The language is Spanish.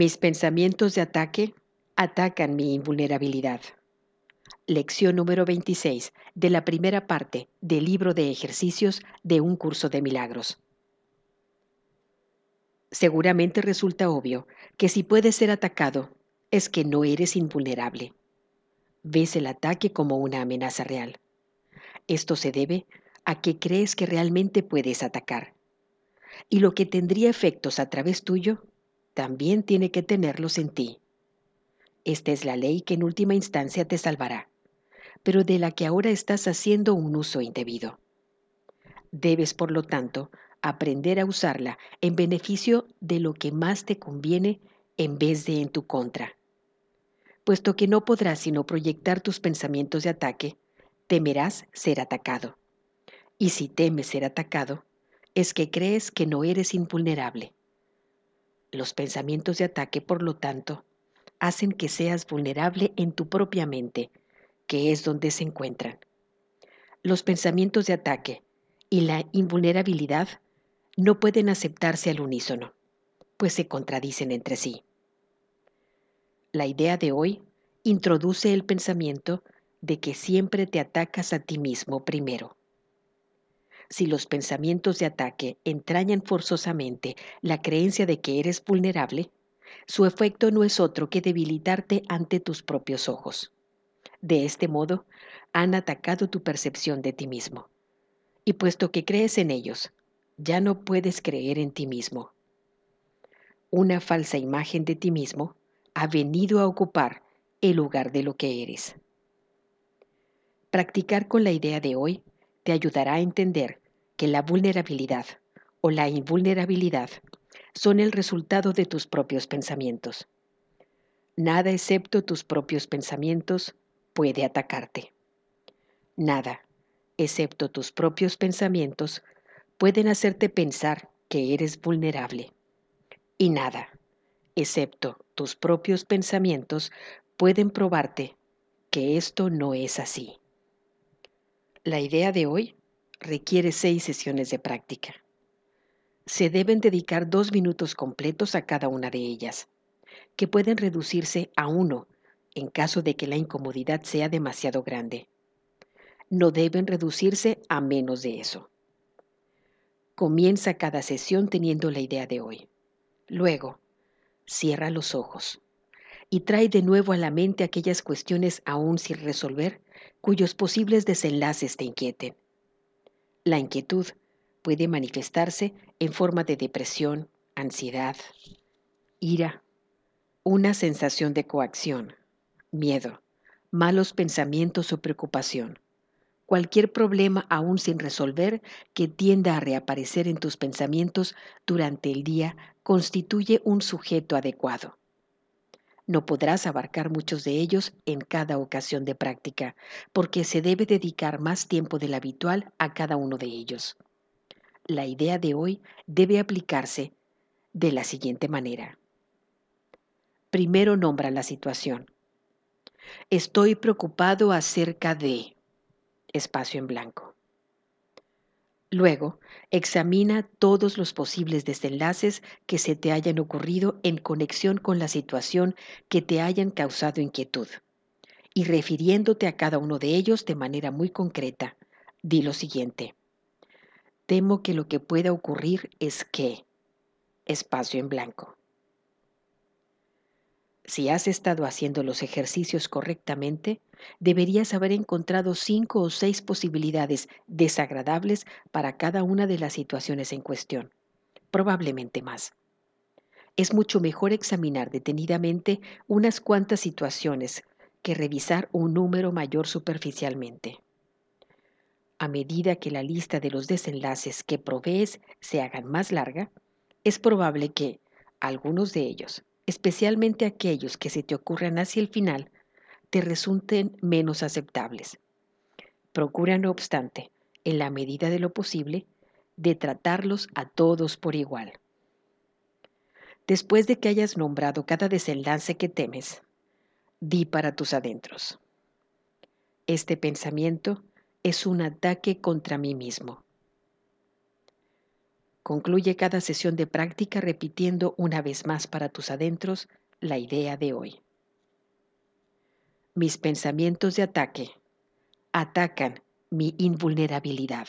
Mis pensamientos de ataque atacan mi invulnerabilidad. Lección número 26 de la primera parte del libro de ejercicios de un curso de milagros. Seguramente resulta obvio que si puedes ser atacado es que no eres invulnerable. Ves el ataque como una amenaza real. Esto se debe a que crees que realmente puedes atacar. Y lo que tendría efectos a través tuyo, también tiene que tenerlos en ti. Esta es la ley que en última instancia te salvará, pero de la que ahora estás haciendo un uso indebido. Debes, por lo tanto, aprender a usarla en beneficio de lo que más te conviene en vez de en tu contra. Puesto que no podrás sino proyectar tus pensamientos de ataque, temerás ser atacado. Y si temes ser atacado, es que crees que no eres invulnerable. Los pensamientos de ataque, por lo tanto, hacen que seas vulnerable en tu propia mente, que es donde se encuentran. Los pensamientos de ataque y la invulnerabilidad no pueden aceptarse al unísono, pues se contradicen entre sí. La idea de hoy introduce el pensamiento de que siempre te atacas a ti mismo primero. Si los pensamientos de ataque entrañan forzosamente la creencia de que eres vulnerable, su efecto no es otro que debilitarte ante tus propios ojos. De este modo, han atacado tu percepción de ti mismo. Y puesto que crees en ellos, ya no puedes creer en ti mismo. Una falsa imagen de ti mismo ha venido a ocupar el lugar de lo que eres. Practicar con la idea de hoy te ayudará a entender que la vulnerabilidad o la invulnerabilidad son el resultado de tus propios pensamientos. Nada excepto tus propios pensamientos puede atacarte. Nada, excepto tus propios pensamientos, pueden hacerte pensar que eres vulnerable. Y nada, excepto tus propios pensamientos, pueden probarte que esto no es así. La idea de hoy requiere seis sesiones de práctica se deben dedicar dos minutos completos a cada una de ellas, que pueden reducirse a uno en caso de que la incomodidad sea demasiado grande. No deben reducirse a menos de eso. Comienza cada sesión teniendo la idea de hoy. Luego, cierra los ojos y trae de nuevo a la mente aquellas cuestiones aún sin resolver cuyos posibles desenlaces te inquieten. La inquietud puede manifestarse en forma de depresión, ansiedad, ira, una sensación de coacción, miedo, malos pensamientos o preocupación. Cualquier problema aún sin resolver que tienda a reaparecer en tus pensamientos durante el día constituye un sujeto adecuado. No podrás abarcar muchos de ellos en cada ocasión de práctica, porque se debe dedicar más tiempo del habitual a cada uno de ellos la idea de hoy debe aplicarse de la siguiente manera. Primero nombra la situación. Estoy preocupado acerca de espacio en blanco. Luego, examina todos los posibles desenlaces que se te hayan ocurrido en conexión con la situación que te hayan causado inquietud. Y refiriéndote a cada uno de ellos de manera muy concreta, di lo siguiente. Temo que lo que pueda ocurrir es que espacio en blanco. Si has estado haciendo los ejercicios correctamente, deberías haber encontrado cinco o seis posibilidades desagradables para cada una de las situaciones en cuestión, probablemente más. Es mucho mejor examinar detenidamente unas cuantas situaciones que revisar un número mayor superficialmente a medida que la lista de los desenlaces que provees se hagan más larga, es probable que algunos de ellos, especialmente aquellos que se te ocurran hacia el final, te resulten menos aceptables. Procura, no obstante, en la medida de lo posible, de tratarlos a todos por igual. Después de que hayas nombrado cada desenlace que temes, di para tus adentros. Este pensamiento es un ataque contra mí mismo. Concluye cada sesión de práctica repitiendo una vez más para tus adentros la idea de hoy. Mis pensamientos de ataque atacan mi invulnerabilidad.